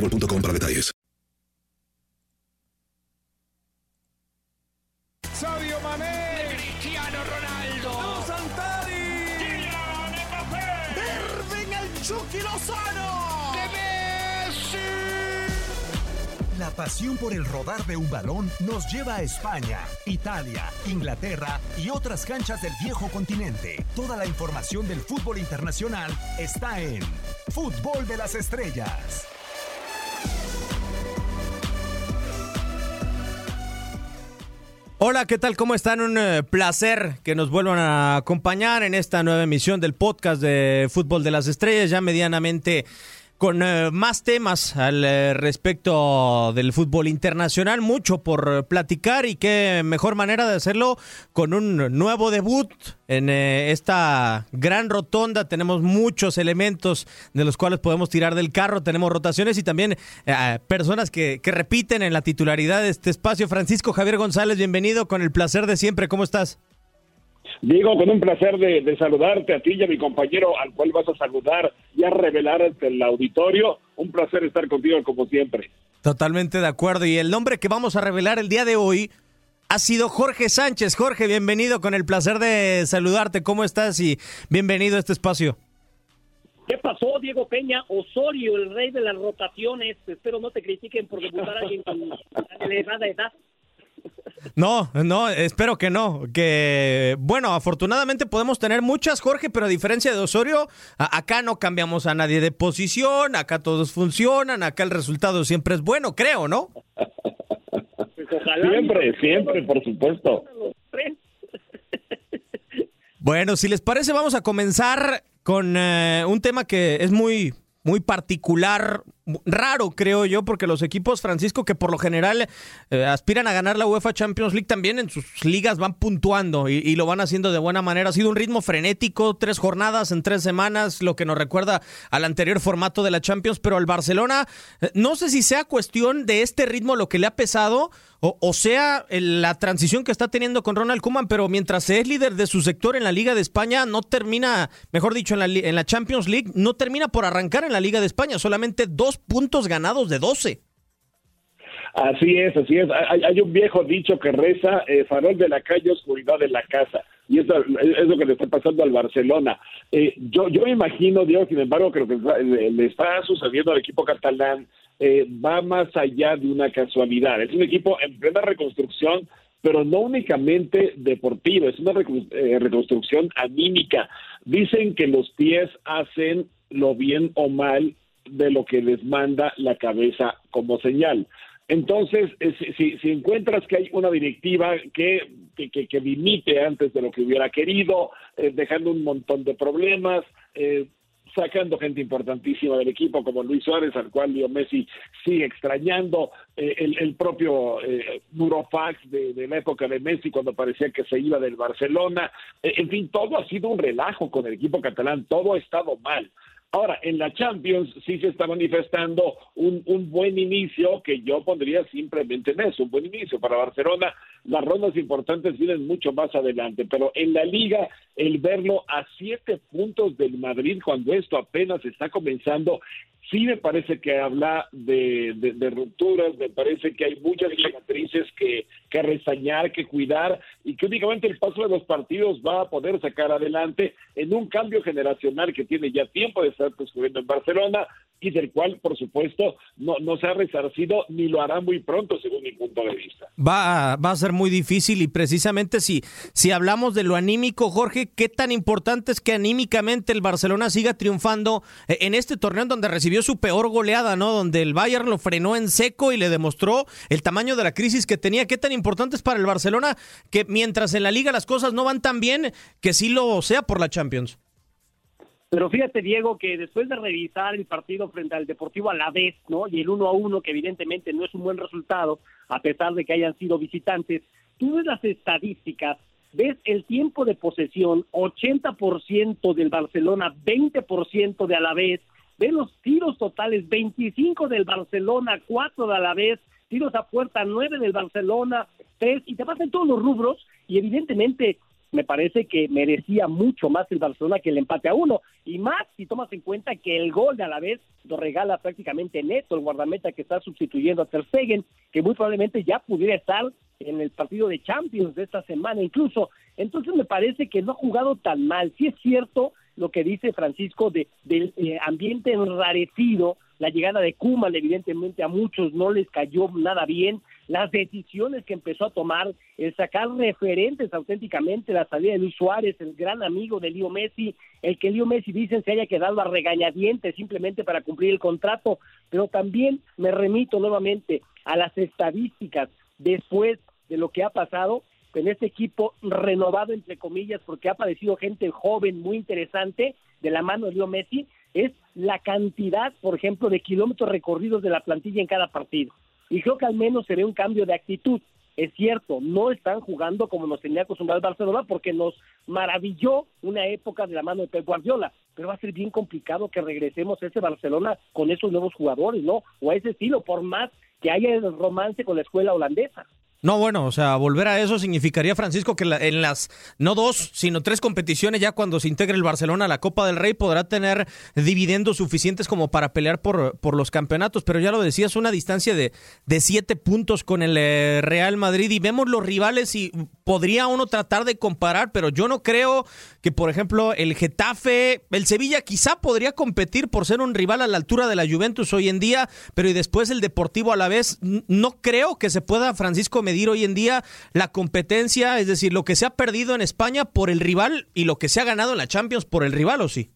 boostmobile.com para detalles. Sadio Mané, Cristiano Ronaldo, Santari, Kylian Mbappé, Irving el Chucky Lozano, de Messi. La pasión por el rodar de un balón nos lleva a España, Italia, Inglaterra y otras canchas del viejo continente. Toda la información del fútbol internacional está en Fútbol de las Estrellas. Hola, ¿qué tal? ¿Cómo están? Un eh, placer que nos vuelvan a acompañar en esta nueva emisión del podcast de Fútbol de las Estrellas, ya medianamente con eh, más temas al eh, respecto del fútbol internacional, mucho por platicar y qué mejor manera de hacerlo con un nuevo debut en eh, esta gran rotonda. Tenemos muchos elementos de los cuales podemos tirar del carro, tenemos rotaciones y también eh, personas que, que repiten en la titularidad de este espacio. Francisco Javier González, bienvenido con el placer de siempre. ¿Cómo estás? Diego, con un placer de, de saludarte a ti y a mi compañero al cual vas a saludar y a revelar ante el auditorio. Un placer estar contigo como siempre. Totalmente de acuerdo. Y el nombre que vamos a revelar el día de hoy ha sido Jorge Sánchez. Jorge, bienvenido, con el placer de saludarte. ¿Cómo estás? Y bienvenido a este espacio. ¿Qué pasó, Diego Peña? Osorio, el rey de las rotaciones. Espero no te critiquen por debutar a alguien con elevada edad. No, no, espero que no. Que, bueno, afortunadamente podemos tener muchas, Jorge, pero a diferencia de Osorio, a- acá no cambiamos a nadie de posición, acá todos funcionan, acá el resultado siempre es bueno, creo, ¿no? Pues ojalá. Siempre, siempre, por supuesto. Bueno, si les parece, vamos a comenzar con eh, un tema que es muy, muy particular, raro, creo yo, porque los equipos, Francisco, que por lo general eh, aspiran a ganar la UEFA Champions League, también en sus ligas van puntuando y, lo van haciendo de buena manera. Ha sido un ritmo frenético, tres jornadas en tres semanas, lo que nos recuerda al anterior formato de la Champions, pero al Barcelona, eh, no sé si sea cuestión de este ritmo lo que le ha pesado o, sea la transición que está teniendo con Ronald Koeman, pero mientras es líder de su sector en la Liga de España, no termina, mejor dicho, en la, en la Champions League, no termina por arrancar en la Liga de España, solamente dos puntos ganados de 12. Así es, así es. Hay, hay un viejo dicho que reza, eh, farol de la calle, oscuridad de la casa. Y eso es lo que le está pasando al Barcelona. Eh, yo, yo imagino, Diego, sin embargo, que lo que le, está sucediendo al equipo catalán eh, va más allá de una casualidad. Es un equipo en plena reconstrucción, pero no únicamente deportivo, es una eh, reconstrucción anímica. Dicen que los pies hacen lo bien o mal de lo que les manda la cabeza como señal. Entonces, eh, si, si- encuentras que hay una directiva que, que, que- dimite antes de lo que hubiera querido, eh, dejando un montón de problemas, eh, sacando gente importantísima del equipo como Luis Suárez, al cual Leo Messi sigue extrañando, el, propio eh, Burofax de, la época de Messi cuando parecía que se iba del Barcelona, en fin, todo ha sido un relajo con el equipo catalán, todo ha estado mal. Ahora, en la Champions sí se está manifestando un, un, buen inicio que yo pondría simplemente en eso, un buen inicio para Barcelona. Las rondas importantes vienen mucho más adelante, pero en la liga el verlo a siete puntos del Madrid cuando esto apenas está comenzando sí me parece que habla de, de, rupturas, me parece que hay muchas cicatrices que, que resañar, que cuidar y que únicamente el paso de los partidos va a poder sacar adelante en un cambio generacional que tiene ya tiempo de estar transcurriendo en Barcelona y del cual, por supuesto, no, no se ha resarcido ni lo hará muy pronto, según mi punto de vista. Va, va a ser muy difícil y precisamente si, si hablamos de lo anímico, Jorge, ¿qué tan importante es que anímicamente el Barcelona siga triunfando en este torneo donde recibió su peor goleada, ¿no? Donde el Bayern lo frenó en seco y le demostró el tamaño de la crisis que tenía. ¿Qué tan importante es para el Barcelona que mientras en la liga las cosas no van tan bien, que sí lo sea por la Champions? Pero fíjate, Diego, que después de revisar el partido frente al Deportivo a la vez, ¿no? Y el 1 a 1, que evidentemente no es un buen resultado, a pesar de que hayan sido visitantes, tú ves las estadísticas, ves el tiempo de posesión, 80% del Barcelona, 20% de a ves los tiros totales, 25 del Barcelona, 4 de a la vez, tiros a puerta, 9 del Barcelona, 3, y te pasan todos los rubros, y evidentemente me parece que merecía mucho más el Barcelona que el empate a uno. Y más si tomas en cuenta que el gol de a la vez lo regala prácticamente Neto, el guardameta que está sustituyendo a Ter Stegen, que muy probablemente ya pudiera estar en el partido de Champions de esta semana incluso. Entonces me parece que no ha jugado tan mal. Sí es cierto lo que dice Francisco de, del eh, ambiente enrarecido, la llegada de Kuman evidentemente a muchos no les cayó nada bien, las decisiones que empezó a tomar, el sacar referentes auténticamente, la salida de Luis Suárez, el gran amigo de Leo Messi, el que Leo Messi dicen se haya quedado a regañadientes simplemente para cumplir el contrato, pero también me remito nuevamente a las estadísticas después de lo que ha pasado en este equipo renovado, entre comillas, porque ha aparecido gente joven muy interesante de la mano de Leo Messi, es la cantidad, por ejemplo, de kilómetros recorridos de la plantilla en cada partido. Y creo que al menos se ve un cambio de actitud. Es cierto, no están jugando como nos tenía acostumbrado el Barcelona porque nos maravilló una época de la mano de Pep Guardiola, pero va a ser bien complicado que regresemos a ese Barcelona con esos nuevos jugadores, ¿no? O a ese estilo, por más que haya el romance con la escuela holandesa. No, bueno, o sea, volver a eso significaría, Francisco, que en las no dos, sino tres competiciones, ya cuando se integre el Barcelona a la Copa del Rey, podrá tener dividendos suficientes como para pelear por, por los campeonatos. Pero ya lo decías, una distancia de, de siete puntos con el eh, Real Madrid y vemos los rivales y podría uno tratar de comparar, pero yo no creo que, por ejemplo, el Getafe, el Sevilla quizá podría competir por ser un rival a la altura de la Juventus hoy en día, pero y después el Deportivo a la vez, no creo que se pueda, Francisco, medir hoy en día la competencia, es decir, lo que se ha perdido en España por el rival y lo que se ha ganado en la Champions por el rival, ¿o sí?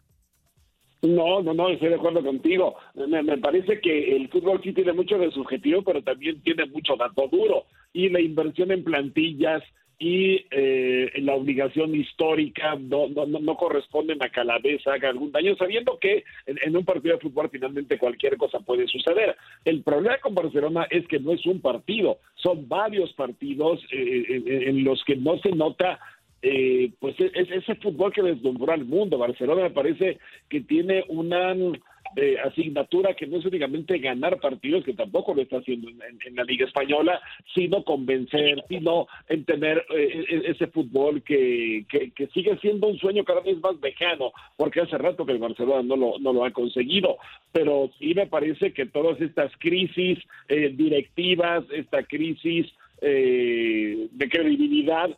No, no, no, estoy de acuerdo contigo. Me, parece que el fútbol sí tiene mucho de subjetivo, pero también tiene mucho dato duro. Y la inversión en plantillas, y eh, la obligación histórica no, no, no corresponden a que a la vez haga algún daño, sabiendo que en, un partido de fútbol finalmente cualquier cosa puede suceder. El problema con Barcelona es que no es un partido, son varios partidos eh, en, los que no se nota eh, pues es, ese fútbol que deslumbró al mundo. Barcelona me parece que tiene una eh, asignatura que no es únicamente ganar partidos, que tampoco lo está haciendo en, la Liga Española, sino convencer, sino en tener eh, e, ese fútbol que, que, sigue siendo un sueño cada vez más lejano, porque hace rato que el Barcelona no lo, no lo ha conseguido. Pero sí me parece que todas estas crisis eh, directivas, esta crisis eh, de credibilidad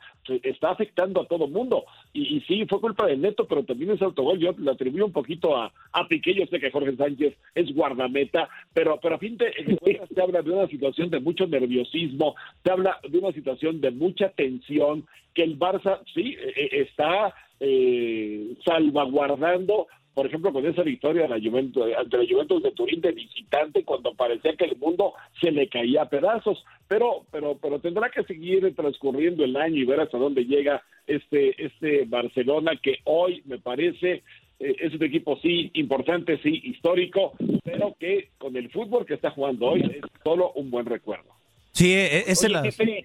está afectando a todo mundo. Y, sí, fue culpa de Neto, pero también ese autogol yo le atribuyo un poquito a, a Piqué. Yo sé que Jorge Sánchez es guardameta, pero, pero a fin de cuentas te habla de una situación de mucho nerviosismo, te habla de una situación de mucha tensión, que el Barça sí e, e, está eh, salvaguardando por ejemplo, con esa victoria la Juventus, ante la Juventus de Turín de visitante, cuando parecía que el mundo se le caía a pedazos, pero, pero, pero tendrá que seguir transcurriendo el año y ver hasta dónde llega este, este Barcelona que hoy me parece eh, es un equipo sí importante, sí histórico, pero que con el fútbol que está jugando hoy es solo un buen recuerdo. Sí, e, es Oye, el...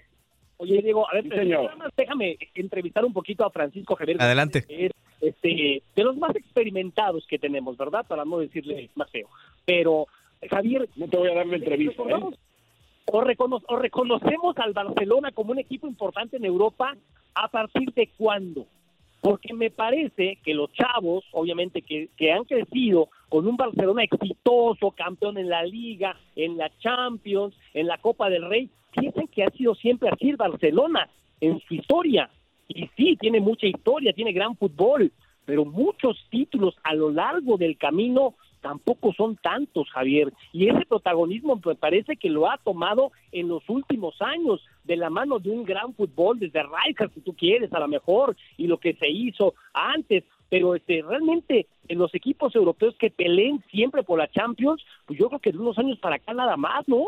oye, Diego, a ver, Sí, señor. nada más déjame entrevistar un poquito a Francisco Javier. Adelante. que Es, este, de los más experimentados que tenemos, ¿verdad? Para no decirle más feo. Pero, Javier, No te voy a dar la entrevista. ¿eh? o, recono- o reconocemos al Barcelona como un equipo importante en Europa a partir de cuándo? Porque me parece que los chavos, obviamente, que, que han crecido con un Barcelona exitoso, campeón en la Liga, en la Champions, en la Copa del Rey, piensan que ha sido siempre así el Barcelona en su historia. Y sí, tiene mucha historia, tiene gran fútbol, pero muchos títulos a lo largo del camino tampoco son tantos, Javier. Y ese protagonismo me parece que lo ha tomado en los últimos años, de la mano de un gran fútbol, desde Rijkaard, si tú quieres, a lo mejor, y lo que se hizo antes. Pero este, realmente en los equipos europeos que peleen siempre por la Champions, pues yo creo que de unos años para acá nada más, ¿no?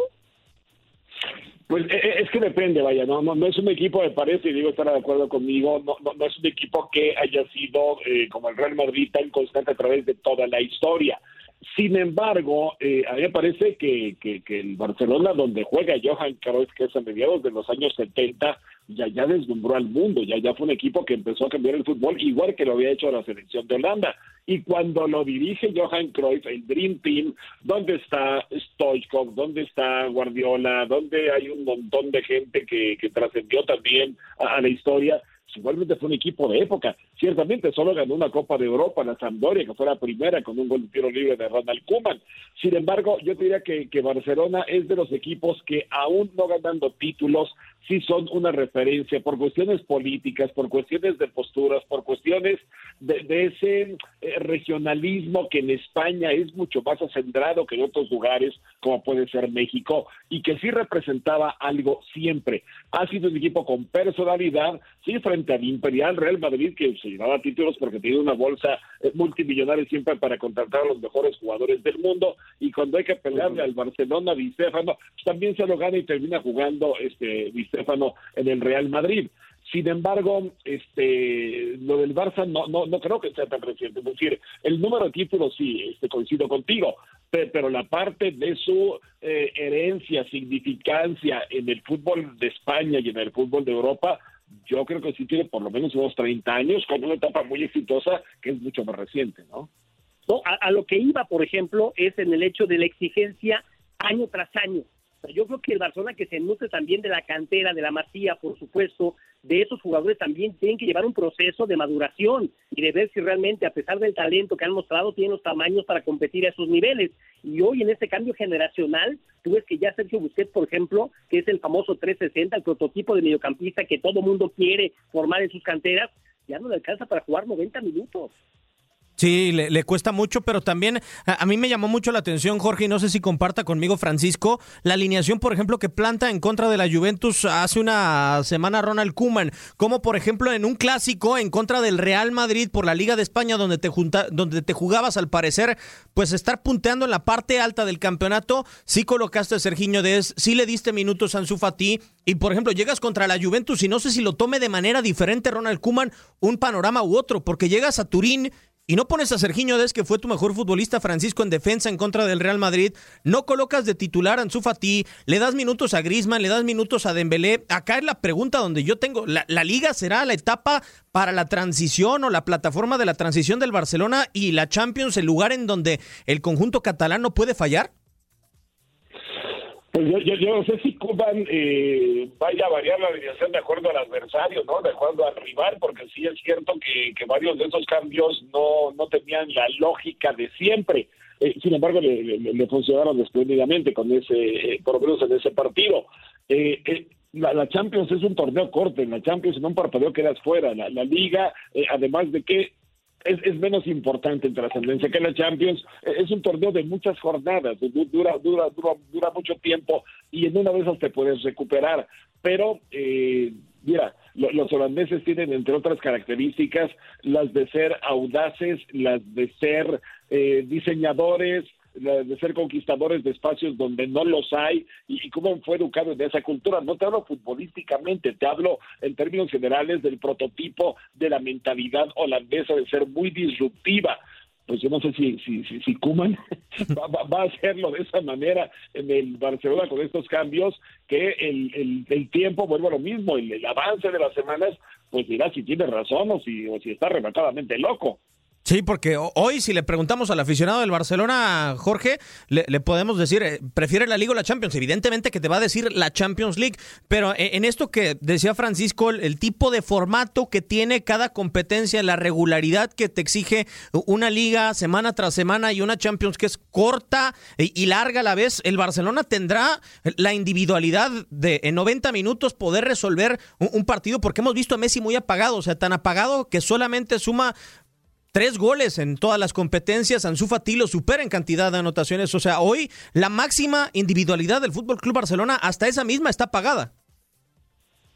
Pues eh, eh, es que depende, vaya, no, no, no es un equipo, me parece, y digo estar de acuerdo conmigo, no, no, no es un equipo que haya sido eh, como el Real Madrid tan constante a través de toda la historia. Sin embargo, eh, a mí me parece que, que, que el Barcelona, donde juega Johan Cruyff, que es a mediados de los años 70, ya, ya deslumbró al mundo, ya, ya fue un equipo que empezó a cambiar el fútbol, igual que lo había hecho la selección de Holanda. Y cuando lo dirige Johan Cruyff, el Dream Team, ¿dónde está Stoichkov? ¿Dónde está Guardiola? ¿Dónde hay un montón de gente que, que trascendió también a, la historia? Pues igualmente fue un equipo de época. Ciertamente solo ganó una Copa de Europa, la Sampdoria, que fue la primera con un gol de tiro libre de Ronald Koeman. Sin embargo, yo diría que, que Barcelona es de los equipos que aún no ganando títulos, sí son una referencia por cuestiones políticas, por cuestiones de posturas, por cuestiones de, de ese eh, regionalismo que en España es mucho más acendrado que en otros lugares, como puede ser México, y que sí representaba algo siempre. Ha sido un equipo con personalidad, sí, frente al Imperial Real Madrid, que se llevaba títulos porque tiene una bolsa eh, multimillonaria siempre para contratar a los mejores jugadores del mundo, y cuando hay que pelearle al Barcelona, Di Stéfano, pues también se lo gana y termina jugando este Di Stéfano en el Real Madrid. Sin embargo, este, lo del Barça no, no, no creo que sea tan reciente. Es decir, el número de títulos sí, este, coincido contigo, pe- pero la parte de su eh, herencia, significancia en el fútbol de España y en el fútbol de Europa, yo creo que sí tiene por lo menos unos 30 años, con una etapa muy exitosa que es mucho más reciente, ¿no? No, a lo que iba, por ejemplo, es en el hecho de la exigencia año tras año. Yo creo que el Barcelona que se nutre también de la cantera, de la masía, por supuesto, de esos jugadores también tienen que llevar un proceso de maduración y de ver si realmente, a pesar del talento que han mostrado, tienen los tamaños para competir a esos niveles. Y hoy en este cambio generacional, tú ves que ya Sergio Busquets, por ejemplo, que es el famoso 360, el prototipo de mediocampista que todo mundo quiere formar en sus canteras, ya no le alcanza para jugar 90 minutos. Sí, le, cuesta mucho, pero también a, mí me llamó mucho la atención, Jorge, y no sé si comparta conmigo, Francisco, la alineación, por ejemplo, que planta en contra de la Juventus hace una semana Ronald Koeman, como por ejemplo en un clásico en contra del Real Madrid por la Liga de España, donde te, junta, donde te jugabas al parecer, pues estar punteando en la parte alta del campeonato, sí colocaste a Sergiño Dez, sí le diste minutos a Ansu Fati, y por ejemplo llegas contra la Juventus y no sé si lo tome de manera diferente Ronald Koeman, un panorama u otro, porque llegas a Turín y no pones a Sergiño Des, que fue tu mejor futbolista, Francisco, en defensa en contra del Real Madrid. No colocas de titular a Ansu Fati, le das minutos a Griezmann, le das minutos a Dembélé. Acá es la pregunta donde yo tengo, ¿la, la liga será la etapa para la transición o la plataforma de la transición del Barcelona y la Champions el lugar en donde el conjunto catalán no puede fallar? Yo, yo, no sé si Cuban eh, vaya a variar la alineación de acuerdo al adversario, ¿no? De acuerdo al rival, porque sí es cierto que, que varios de esos cambios no, no tenían la lógica de siempre. Eh, sin embargo, le, le, le funcionaron espléndidamente con ese, eh, por lo menos en ese partido. Eh, la, la, Champions es un torneo corto, en la Champions en un parpadeo quedas fuera. La, la Liga, además de que es, es, menos importante en trascendencia que la Champions. Es un torneo de muchas jornadas, dura, dura, dura, dura mucho tiempo y en una de esas te puedes recuperar. Pero, eh, mira, lo, los holandeses tienen, entre otras características, las de ser audaces, las de ser eh, diseñadores, de ser conquistadores de espacios donde no los hay y, y, cómo fue educado en esa cultura. No te hablo futbolísticamente, te hablo en términos generales del prototipo de la mentalidad holandesa de ser muy disruptiva. pues yo no sé si si si, si Kuman va, va, a hacerlo de esa manera en el Barcelona con estos cambios que el, el, el tiempo vuelve a lo mismo el, el avance de las semanas pues dirá si tiene razón o si o si está rematadamente loco Sí, porque hoy si le preguntamos al aficionado del Barcelona, Jorge, le, le, podemos decir, eh, ¿prefiere la Liga o la Champions? Evidentemente que te va a decir la Champions League, pero en esto que decía Francisco, el, tipo de formato que tiene cada competencia, la regularidad que te exige una liga semana tras semana y una Champions que es corta y, y larga a la vez, el Barcelona tendrá la individualidad de en 90 minutos poder resolver un, un partido, porque hemos visto a Messi muy apagado, o sea, tan apagado que solamente suma Tres goles en todas las competencias. Ansu Fati lo supera en cantidad de anotaciones. O sea, hoy la máxima individualidad del Fútbol Club Barcelona, hasta esa misma está pagada.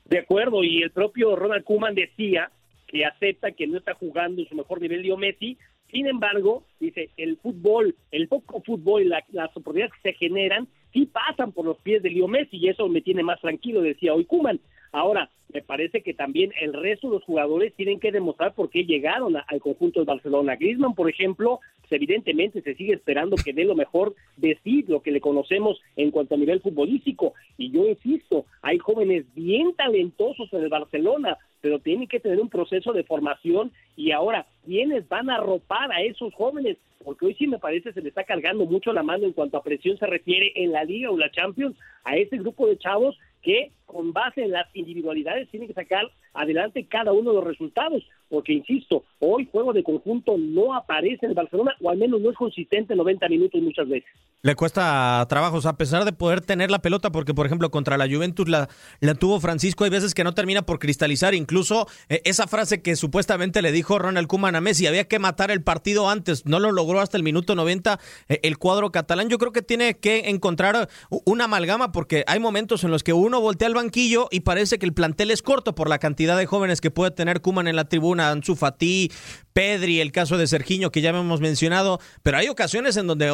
De acuerdo, y el propio Ronald Koeman decía que acepta que no está jugando en su mejor nivel Leo Messi. Sin embargo, dice, el fútbol, el poco fútbol la, las oportunidades que se generan, sí pasan por los pies de Leo Messi y eso me tiene más tranquilo, decía hoy Koeman. Ahora, me parece que también el resto de los jugadores tienen que demostrar por qué llegaron a, al conjunto de Barcelona. Griezmann, por ejemplo, pues evidentemente se sigue esperando que dé lo mejor de sí, lo que le conocemos en cuanto a nivel futbolístico. Y yo insisto, hay jóvenes bien talentosos en el Barcelona, pero tienen que tener un proceso de formación y ahora, ¿quiénes van a arropar a esos jóvenes? Porque hoy sí me parece se le está cargando mucho la mano en cuanto a presión se refiere en la Liga o la Champions a ese grupo de chavos que con base en las individualidades tienen que sacar adelante cada uno de los resultados, porque insisto, hoy juego de conjunto no aparece en el Barcelona, o al menos no es consistente 90 minutos muchas veces. Le cuesta trabajos, a pesar de poder tener la pelota, porque por ejemplo contra la Juventus la, la tuvo Francisco, hay veces que no termina por cristalizar, incluso eh, esa frase que supuestamente le dijo Ronald Koeman a Messi, había que matar el partido antes, no lo logró hasta el minuto 90 eh, el cuadro catalán, yo creo que tiene que encontrar una amalgama, porque hay momentos en los que uno voltea al banquillo y parece que el plantel es corto por la cantidad de jóvenes que puede tener Kuman en la tribuna, Ansu Fati, Pedri, el caso de Sergiño que ya hemos mencionado, pero hay ocasiones en donde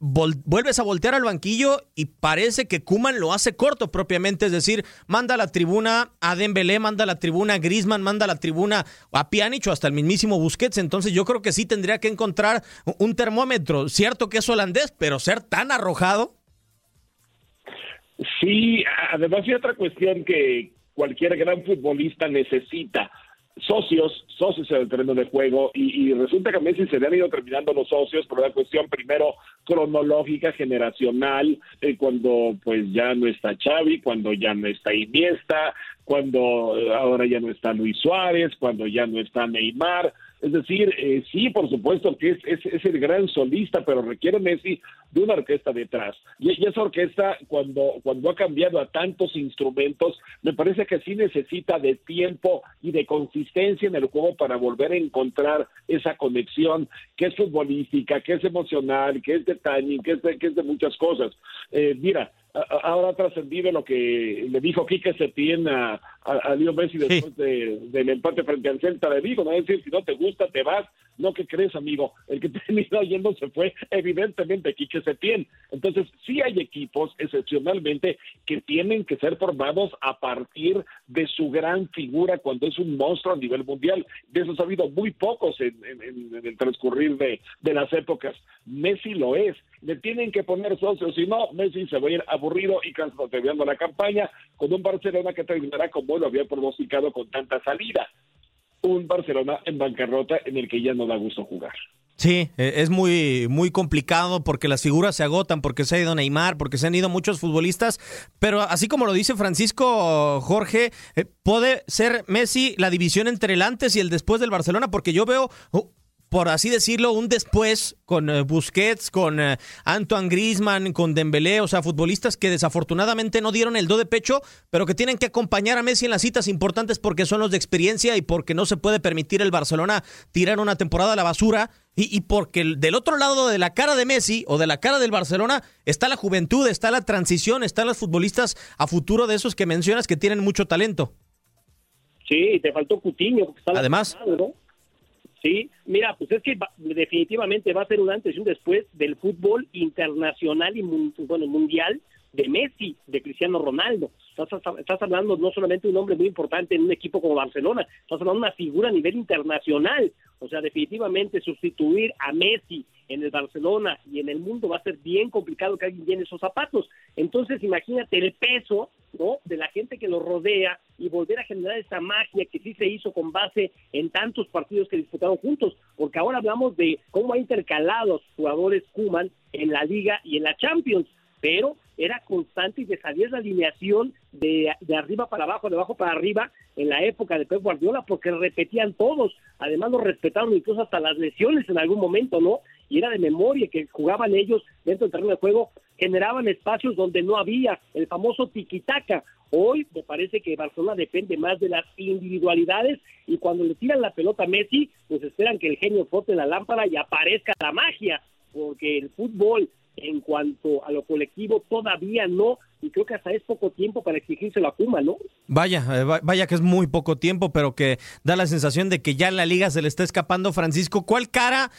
vuelves a voltear al banquillo y parece que Kuman lo hace corto propiamente, es decir, manda a la tribuna a Dembélé, manda a la tribuna a Griezmann, manda a la tribuna a Pjanic o hasta el mismísimo Busquets, entonces yo creo que sí tendría que encontrar un termómetro, cierto que es holandés, pero ser tan arrojado. Sí, además hay otra cuestión que cualquier gran futbolista necesita. Socios, socios en el terreno de juego, y, resulta que a Messi se le han ido terminando los socios por una cuestión primero cronológica, generacional, eh, cuando pues ya no está Xavi, cuando ya no está Iniesta, cuando ahora ya no está Luis Suárez, cuando ya no está Neymar, es decir, eh, sí, por supuesto que es, es, es, el gran solista, pero requiere Messi de una orquesta detrás. Y, esa orquesta, cuando, cuando ha cambiado a tantos instrumentos, me parece que sí necesita de tiempo y de consistencia en el juego para volver a encontrar esa conexión que es futbolística, que es emocional, que es de timing, que es de, que es de muchas cosas. Eh, mira, ahora trascendido lo que le dijo Quique Setién a, a, a Leo Messi después sí. de, del empate frente al Celta de Vigo, ¿no? Es decir, si no te gusta, te vas, no, ¿qué crees, amigo? El que terminó yendo se fue, evidentemente, Quique Setién. Entonces, sí hay equipos, excepcionalmente, que tienen que ser formados a partir de su gran figura cuando es un monstruo a nivel mundial. De eso ha habido muy pocos en, en, en el transcurrir de, de las épocas. Messi lo es. Le tienen que poner socios, si no, Messi se va a ir aburrido y cansado terminando la campaña con un Barcelona que terminará como lo había pronosticado con tanta salida. Un Barcelona en bancarrota en el que ya no da gusto jugar. Sí, es muy, muy complicado porque las figuras se agotan, porque se ha ido Neymar, porque se han ido muchos futbolistas, pero así como lo dice Francisco Jorge, eh, puede ser Messi la división entre el antes y el después del Barcelona, porque yo veo por así decirlo, un después con uh, Busquets, con uh, Antoine Griezmann, con Dembélé, o sea, futbolistas que desafortunadamente no dieron el do de pecho, pero que tienen que acompañar a Messi en las citas importantes porque son los de experiencia y porque no se puede permitir el Barcelona tirar una temporada a la basura y, y porque el, del otro lado de la cara de Messi o de la cara del Barcelona está la juventud, está la transición, están los futbolistas a futuro de esos que mencionas que tienen mucho talento. Sí, te faltó Coutinho. Además, ¿no? Sí, mira, pues es que definitivamente va a ser un antes y un después del fútbol internacional y bueno, mundial de Messi, de Cristiano Ronaldo. Estás, estás, hablando no solamente de un hombre muy importante en un equipo como Barcelona, estás hablando de una figura a nivel internacional. O sea, definitivamente sustituir a Messi en el Barcelona y en el mundo va a ser bien complicado que alguien llene esos zapatos. Entonces, imagínate el peso ¿no? de la gente que lo rodea y volver a generar esa magia que sí se hizo con base en tantos partidos que disputaron juntos, porque ahora hablamos de cómo ha intercalado a jugadores Kuman en la Liga y en la Champions, pero era constante y de salir la alineación de, de, arriba para abajo, de abajo para arriba en la época de Pep Guardiola, porque repetían todos, además lo respetaron incluso hasta las lesiones en algún momento, ¿no? Y era de memoria que jugaban ellos dentro del terreno de juego, generaban espacios donde no había el famoso tiquitaca. Hoy me parece que Barcelona depende más de las individualidades y cuando le tiran la pelota a Messi, pues esperan que el genio frote la lámpara y aparezca la magia, porque el fútbol en cuanto a lo colectivo todavía no y creo que hasta es poco tiempo para exigirse la Puma, ¿no? Vaya, eh, vaya que es muy poco tiempo, pero que da la sensación de que ya en la liga se le está escapando Francisco. ¿Cuál cara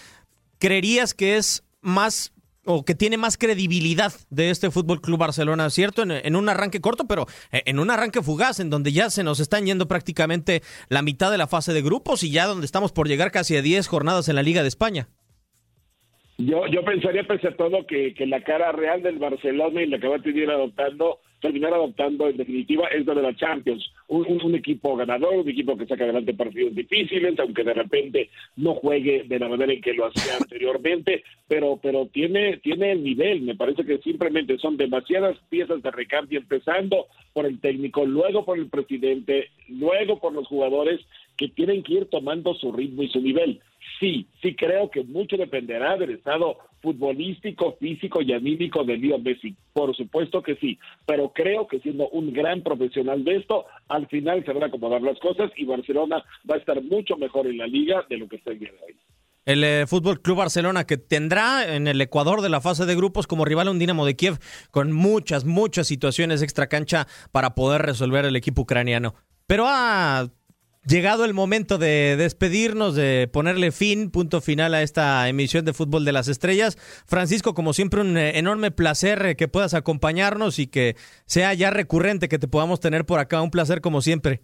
creerías que es más o que tiene más credibilidad de este Fútbol Club Barcelona, ¿cierto? En, en, un arranque corto, pero en un arranque fugaz, en donde ya se nos están yendo prácticamente la mitad de la fase de grupos y ya donde estamos por llegar casi a 10 jornadas en la Liga de España. Yo, yo pensaría, pese a todo, que, que la cara real del Barcelona y la que va a tener adoptando, terminar adoptando en definitiva es la de la Champions. Un, un, equipo ganador, un equipo que saca adelante partidos difíciles, aunque de repente no juegue de la manera en que lo hacía anteriormente, pero, pero tiene, tiene el nivel. Me parece que simplemente son demasiadas piezas de recambio, empezando por el técnico, luego por el presidente, luego por los jugadores que tienen que ir tomando su ritmo y su nivel sí, sí creo que mucho dependerá del estado futbolístico, físico y anímico de Leo Messi. Por supuesto que sí, pero creo que siendo un gran profesional de esto, al final se van a acomodar las cosas y Barcelona va a estar mucho mejor en la liga de lo que está el día de hoy. El eh, Fútbol Club Barcelona que tendrá en el Ecuador de la fase de grupos como rival a un Dinamo de Kiev con muchas, muchas situaciones extra cancha para poder resolver el equipo ucraniano. Pero a llegado el momento de despedirnos, de ponerle fin, punto final a esta emisión de Fútbol de las Estrellas. Francisco, como siempre, un eh, enorme placer eh, que puedas acompañarnos y que sea ya recurrente que te podamos tener por acá. Un placer como siempre.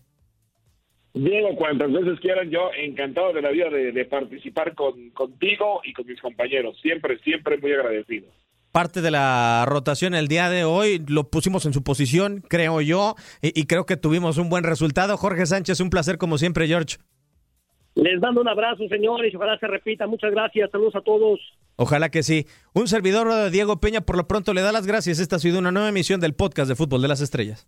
Diego, cuantas veces quieran, yo encantado de la vida de, participar con, contigo y con mis compañeros. Siempre, siempre muy agradecido parte de la rotación el día de hoy. Lo pusimos en su posición, creo yo, y, creo que tuvimos un buen resultado. Jorge Sánchez, un placer como siempre, George. Les mando un abrazo, señores, ojalá se repita. Muchas gracias. Saludos a todos. Ojalá que sí. Un servidor de Diego Peña, por lo pronto le da las gracias. Esta ha sido una nueva emisión del podcast de Fútbol de las Estrellas.